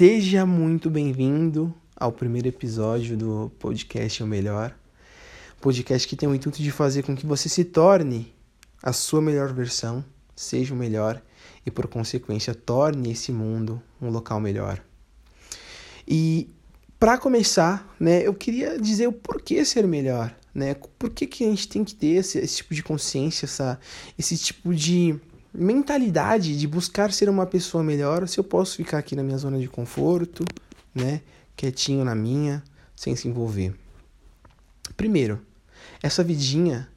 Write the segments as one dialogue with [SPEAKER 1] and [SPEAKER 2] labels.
[SPEAKER 1] Seja muito bem-vindo ao primeiro episódio do podcast O Melhor. Podcast que tem o intuito de fazer com que você se torne a sua melhor versão, seja o melhor e, por consequência, torne esse mundo um local melhor. E para começar, né, eu queria dizer o porquê ser melhor, né? Por que, que a gente tem que ter esse, esse tipo de consciência, essa, esse tipo de mentalidade de buscar ser uma pessoa melhor, se eu posso ficar aqui na minha zona de conforto, né, quietinho na minha, sem se envolver. Primeiro, essa vidinha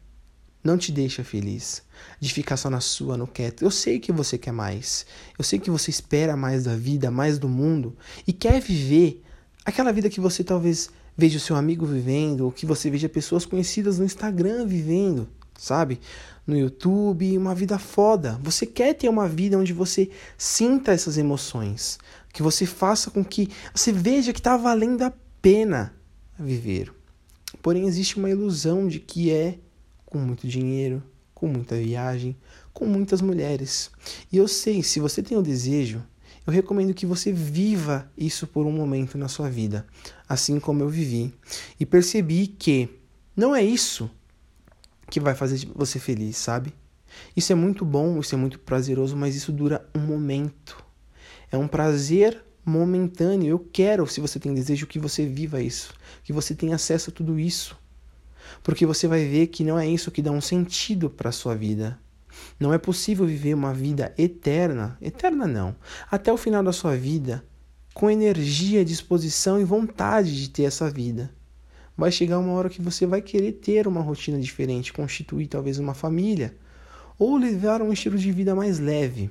[SPEAKER 1] não te deixa feliz de ficar só na sua, no quieto. Eu sei que você quer mais. Eu sei que você espera mais da vida, mais do mundo e quer viver aquela vida que você talvez veja o seu amigo vivendo, ou que você veja pessoas conhecidas no Instagram vivendo, sabe? No YouTube, uma vida foda. Você quer ter uma vida onde você sinta essas emoções, que você faça com que você veja que está valendo a pena viver. Porém, existe uma ilusão de que é com muito dinheiro, com muita viagem, com muitas mulheres. E eu sei, se você tem o desejo, eu recomendo que você viva isso por um momento na sua vida, assim como eu vivi. E percebi que não é isso que vai fazer você feliz, sabe? Isso é muito bom, isso é muito prazeroso, mas isso dura um momento. É um prazer momentâneo. Eu quero, se você tem desejo, que você viva isso, que você tenha acesso a tudo isso. Porque você vai ver que não é isso que dá um sentido para a sua vida. Não é possível viver uma vida eterna, eterna não, até o final da sua vida, com energia, disposição e vontade de ter essa vida vai chegar uma hora que você vai querer ter uma rotina diferente, constituir talvez uma família ou levar um estilo de vida mais leve.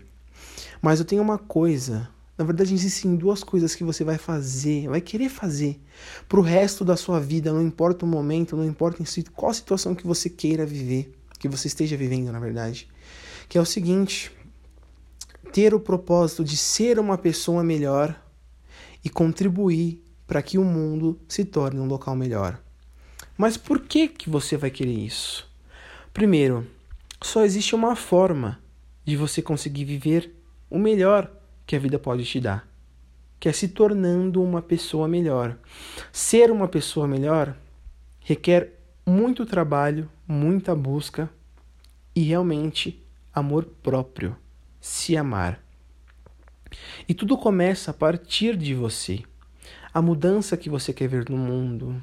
[SPEAKER 1] Mas eu tenho uma coisa, na verdade existem duas coisas que você vai fazer, vai querer fazer para o resto da sua vida, não importa o momento, não importa qual situação que você queira viver, que você esteja vivendo, na verdade, que é o seguinte: ter o propósito de ser uma pessoa melhor e contribuir para que o mundo se torne um local melhor. Mas por que que você vai querer isso? Primeiro, só existe uma forma de você conseguir viver o melhor que a vida pode te dar, que é se tornando uma pessoa melhor. Ser uma pessoa melhor requer muito trabalho, muita busca e realmente amor próprio, se amar. E tudo começa a partir de você a mudança que você quer ver no mundo,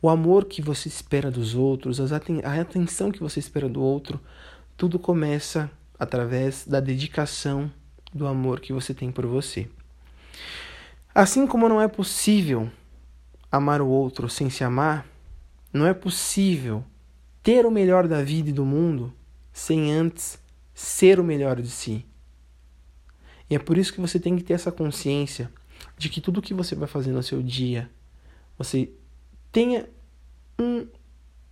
[SPEAKER 1] o amor que você espera dos outros, a atenção que você espera do outro, tudo começa através da dedicação do amor que você tem por você. Assim como não é possível amar o outro sem se amar, não é possível ter o melhor da vida e do mundo sem antes ser o melhor de si. E é por isso que você tem que ter essa consciência de que tudo que você vai fazer no seu dia, você tenha um,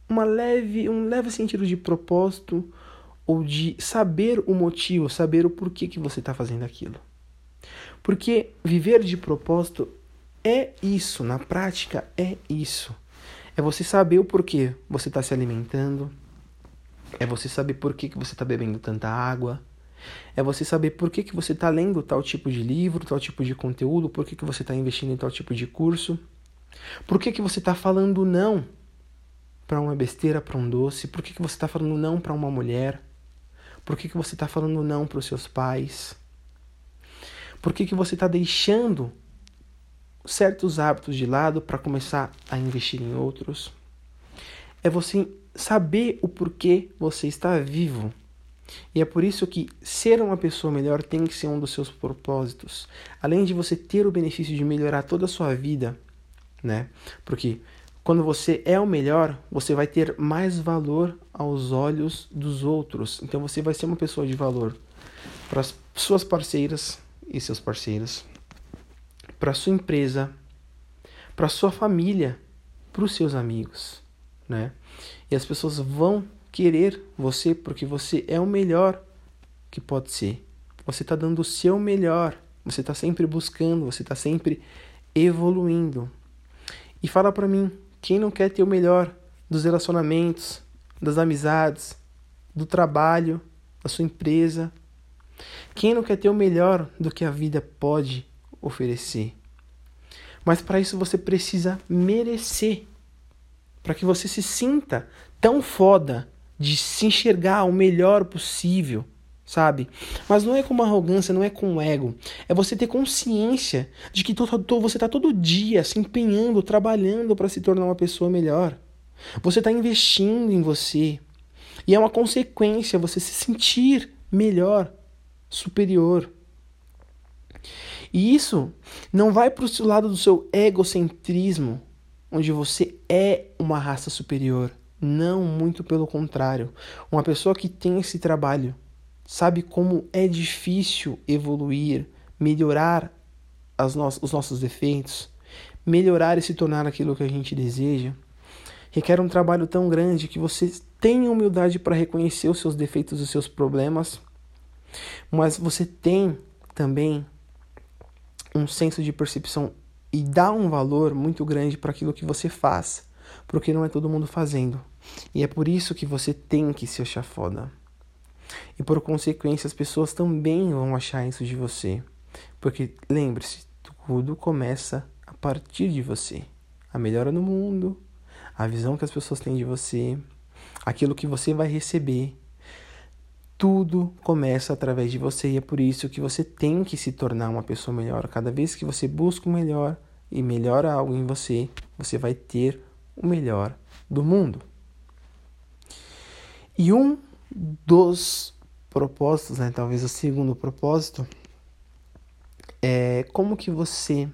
[SPEAKER 1] uma leve, um leve sentido de propósito ou de saber o motivo, saber o porquê que você está fazendo aquilo. Porque viver de propósito é isso, na prática é isso. É você saber o porquê você está se alimentando, é você saber por que, que você está bebendo tanta água, é você saber por que, que você está lendo tal tipo de livro, tal tipo de conteúdo, por que, que você está investindo em tal tipo de curso, por que, que você está falando não para uma besteira, para um doce, por que, que você está falando não para uma mulher, por que, que você está falando não para os seus pais, por que, que você está deixando certos hábitos de lado para começar a investir em outros. É você saber o porquê você está vivo. E é por isso que ser uma pessoa melhor tem que ser um dos seus propósitos. Além de você ter o benefício de melhorar toda a sua vida, né? Porque quando você é o melhor, você vai ter mais valor aos olhos dos outros. Então você vai ser uma pessoa de valor para as suas parceiras e seus parceiros, para sua empresa, para sua família, para os seus amigos, né? E as pessoas vão querer você porque você é o melhor que pode ser. Você está dando o seu melhor. Você está sempre buscando, você está sempre evoluindo. E fala para mim, quem não quer ter o melhor dos relacionamentos, das amizades, do trabalho, da sua empresa? Quem não quer ter o melhor do que a vida pode oferecer? Mas para isso você precisa merecer. Para que você se sinta tão foda de se enxergar o melhor possível, sabe? Mas não é com arrogância, não é com ego. É você ter consciência de que você está todo dia se empenhando, trabalhando para se tornar uma pessoa melhor. Você está investindo em você. E é uma consequência você se sentir melhor, superior. E isso não vai para o lado do seu egocentrismo, onde você é uma raça superior. Não, muito pelo contrário. Uma pessoa que tem esse trabalho sabe como é difícil evoluir, melhorar no os nossos defeitos, melhorar e se tornar aquilo que a gente deseja. Requer um trabalho tão grande que você tenha humildade para reconhecer os seus defeitos e os seus problemas, mas você tem também um senso de percepção e dá um valor muito grande para aquilo que você faz, porque não é todo mundo fazendo. E é por isso que você tem que se achar foda. E por consequência, as pessoas também vão achar isso de você. Porque lembre-se, tudo começa a partir de você. A melhora no mundo, a visão que as pessoas têm de você, aquilo que você vai receber, tudo começa através de você e é por isso que você tem que se tornar uma pessoa melhor. Cada vez que você busca o melhor e melhora algo em você, você vai ter o melhor do mundo. E um dos propósitos, né, talvez o segundo propósito, é como que você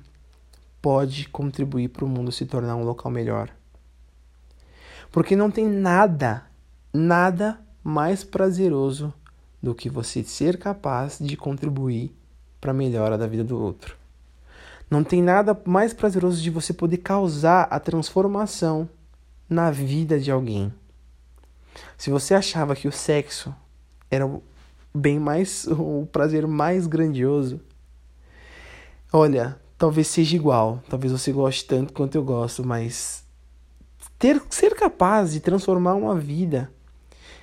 [SPEAKER 1] pode contribuir para o mundo se tornar um local melhor. Porque não tem nada, nada mais prazeroso do que você ser capaz de contribuir para a melhora da vida do outro. Não tem nada mais prazeroso de você poder causar a transformação na vida de alguém. Se você achava que o sexo era o bem mais o prazer mais grandioso, olha, talvez seja igual, talvez você goste tanto quanto eu gosto, mas ter ser capaz de transformar uma vida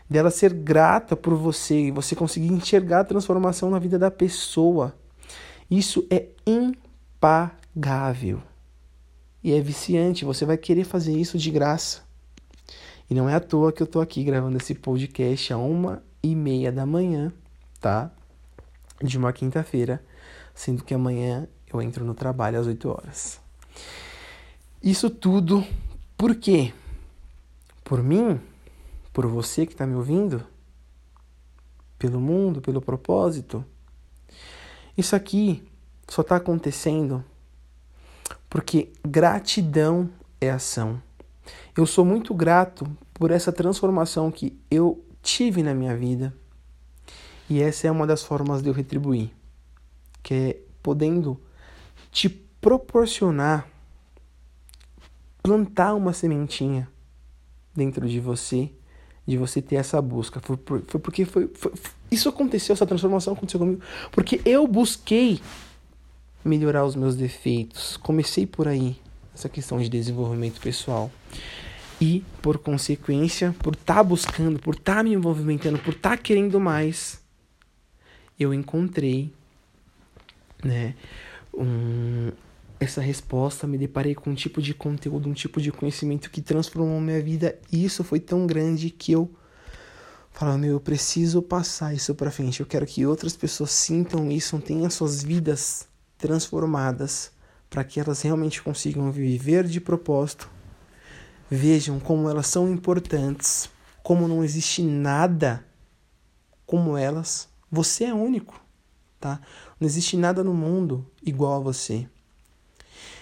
[SPEAKER 1] dela ser grata por você e você conseguir enxergar a transformação na vida da pessoa. Isso é impagável. E é viciante, você vai querer fazer isso de graça. E não é à toa que eu tô aqui gravando esse podcast a uma e meia da manhã, tá? De uma quinta-feira, sendo que amanhã eu entro no trabalho às 8 horas. Isso tudo por quê? Por mim? por você que está me ouvindo, pelo mundo, pelo propósito. Isso aqui só está acontecendo porque gratidão é ação. Eu sou muito grato por essa transformação que eu tive na minha vida. E essa é uma das formas de eu retribuir, que é podendo te proporcionar plantar uma sementinha dentro de você de você ter essa busca. Foi, foi porque foi, foi, isso aconteceu, essa transformação aconteceu comigo, porque eu busquei melhorar os meus defeitos. Comecei por aí, essa questão de desenvolvimento pessoal. E, por consequência, por estar tá buscando, por estar tá me movimentando, por estar tá querendo mais, eu encontrei né, um, essa resposta, me deparei com um tipo de conteúdo, um tipo de conhecimento que transformou minha vida. E isso foi tão grande que eu falava, meu, eu preciso passar isso para frente. Eu quero que outras pessoas sintam isso, tenham suas vidas transformadas, para que elas realmente consigam viver de propósito. Vejam como elas são importantes, como não existe nada como elas. Você é único, tá? Não existe nada no mundo igual a você.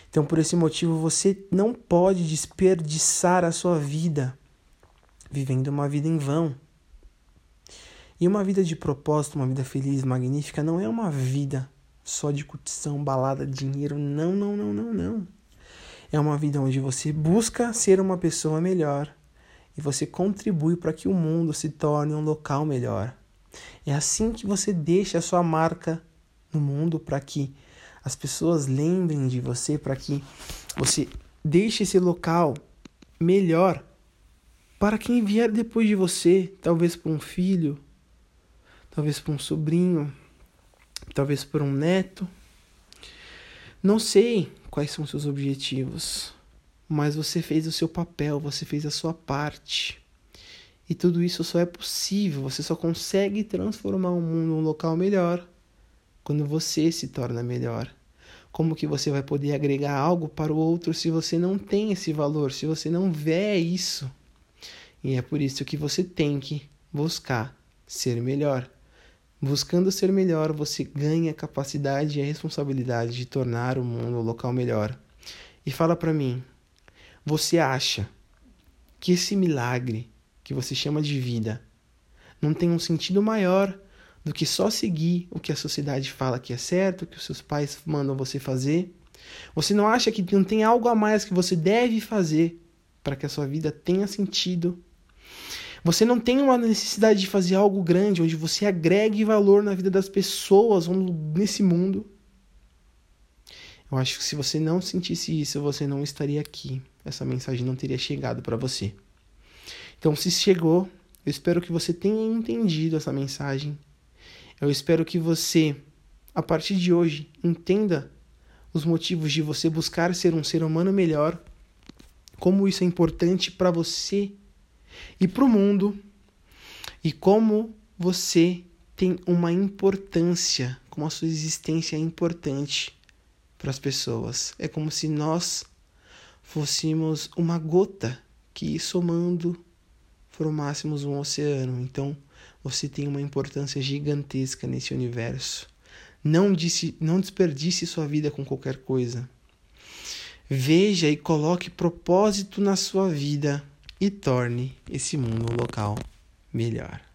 [SPEAKER 1] Então, por esse motivo, você não pode desperdiçar a sua vida vivendo uma vida em vão. E uma vida de propósito, uma vida feliz, magnífica, não é uma vida só de curtição, balada, dinheiro. Não, não, não, não, não. É uma vida onde você busca ser uma pessoa melhor e você contribui para que o mundo se torne um local melhor. É assim que você deixa a sua marca no mundo para que as pessoas lembrem de você para que você deixe esse local melhor para quem vier depois de você, talvez para um filho, talvez para um sobrinho, talvez para um neto. Não sei quais são seus objetivos, mas você fez o seu papel, você fez a sua parte. E tudo isso só é possível, você só consegue transformar o mundo um local melhor quando você se torna melhor. Como que você vai poder agregar algo para o outro se você não tem esse valor, se você não vê isso? E é por isso que você tem que buscar ser melhor. Buscando ser melhor, você ganha a capacidade e a responsabilidade de tornar o mundo um local melhor. E fala para mim, você acha que esse milagre que você chama de vida não tem um sentido maior do que só seguir o que a sociedade fala que é certo, o que os seus pais mandam você fazer? Você não acha que não tem algo a mais que você deve fazer para que a sua vida tenha sentido? Você não tem uma necessidade de fazer algo grande onde você agregue valor na vida das pessoas nesse mundo? Eu acho que se você não sentisse isso, você não estaria aqui. Essa mensagem não teria chegado para você. Então, se chegou, eu espero que você tenha entendido essa mensagem eu espero que você, a partir de hoje, entenda os motivos de você buscar ser um ser humano melhor, como isso é importante para você e para o mundo, e como você tem uma importância, como a sua existência é importante para as pessoas. É como se nós fôssemos uma gota que somando formássemos um oceano. Então, você tem uma importância gigantesca nesse universo. Não, disse, não desperdice sua vida com qualquer coisa. Veja e coloque propósito na sua vida e torne esse mundo local melhor.